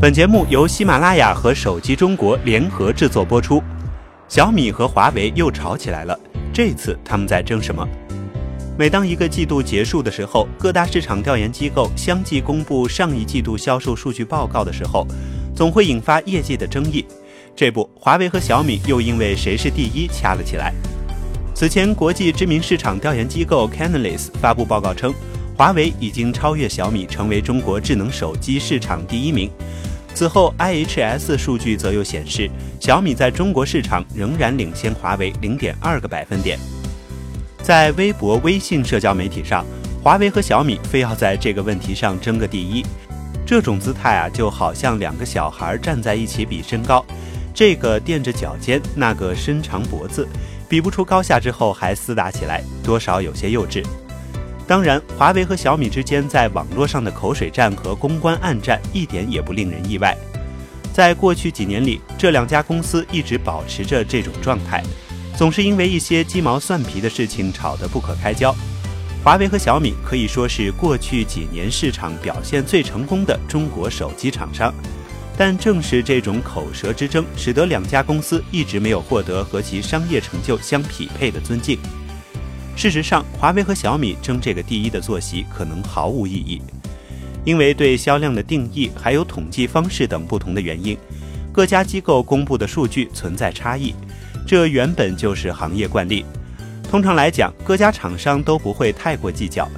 本节目由喜马拉雅和手机中国联合制作播出。小米和华为又吵起来了，这次他们在争什么？每当一个季度结束的时候，各大市场调研机构相继公布上一季度销售数据报告的时候，总会引发业界的争议。这不，华为和小米又因为谁是第一掐了起来。此前，国际知名市场调研机构 Canalys 发布报告称，华为已经超越小米，成为中国智能手机市场第一名。此后，IHS 数据则又显示，小米在中国市场仍然领先华为零点二个百分点。在微博、微信社交媒体上，华为和小米非要在这个问题上争个第一，这种姿态啊，就好像两个小孩站在一起比身高，这个垫着脚尖，那个伸长脖子。比不出高下之后还厮打起来，多少有些幼稚。当然，华为和小米之间在网络上的口水战和公关暗战一点也不令人意外。在过去几年里，这两家公司一直保持着这种状态，总是因为一些鸡毛蒜皮的事情吵得不可开交。华为和小米可以说是过去几年市场表现最成功的中国手机厂商。但正是这种口舌之争，使得两家公司一直没有获得和其商业成就相匹配的尊敬。事实上，华为和小米争这个第一的坐席可能毫无意义，因为对销量的定义还有统计方式等不同的原因，各家机构公布的数据存在差异，这原本就是行业惯例。通常来讲，各家厂商都不会太过计较，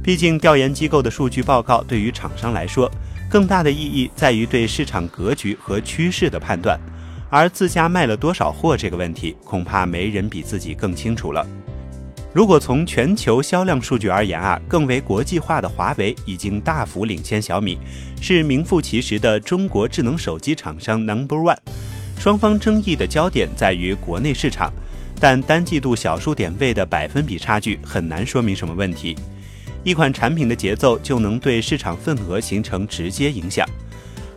毕竟调研机构的数据报告对于厂商来说。更大的意义在于对市场格局和趋势的判断，而自家卖了多少货这个问题，恐怕没人比自己更清楚了。如果从全球销量数据而言啊，更为国际化的华为已经大幅领先小米，是名副其实的中国智能手机厂商 Number One。双方争议的焦点在于国内市场，但单季度小数点位的百分比差距很难说明什么问题。一款产品的节奏就能对市场份额形成直接影响，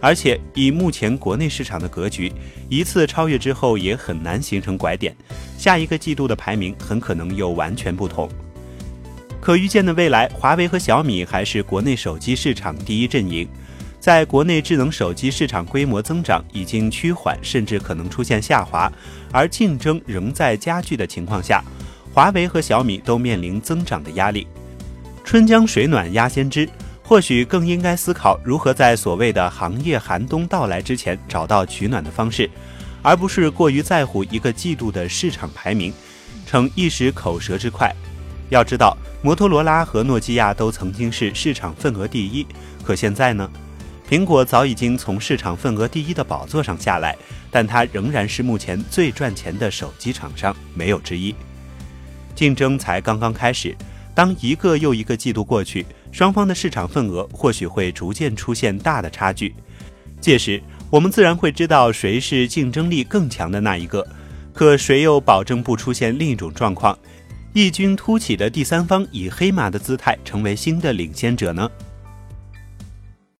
而且以目前国内市场的格局，一次超越之后也很难形成拐点，下一个季度的排名很可能又完全不同。可预见的未来，华为和小米还是国内手机市场第一阵营。在国内智能手机市场规模增长已经趋缓，甚至可能出现下滑，而竞争仍在加剧的情况下，华为和小米都面临增长的压力。春江水暖鸭先知，或许更应该思考如何在所谓的行业寒冬到来之前找到取暖的方式，而不是过于在乎一个季度的市场排名，逞一时口舌之快。要知道，摩托罗拉和诺基亚都曾经是市场份额第一，可现在呢？苹果早已经从市场份额第一的宝座上下来，但它仍然是目前最赚钱的手机厂商，没有之一。竞争才刚刚开始。当一个又一个季度过去，双方的市场份额或许会逐渐出现大的差距，届时我们自然会知道谁是竞争力更强的那一个。可谁又保证不出现另一种状况，异军突起的第三方以黑马的姿态成为新的领先者呢？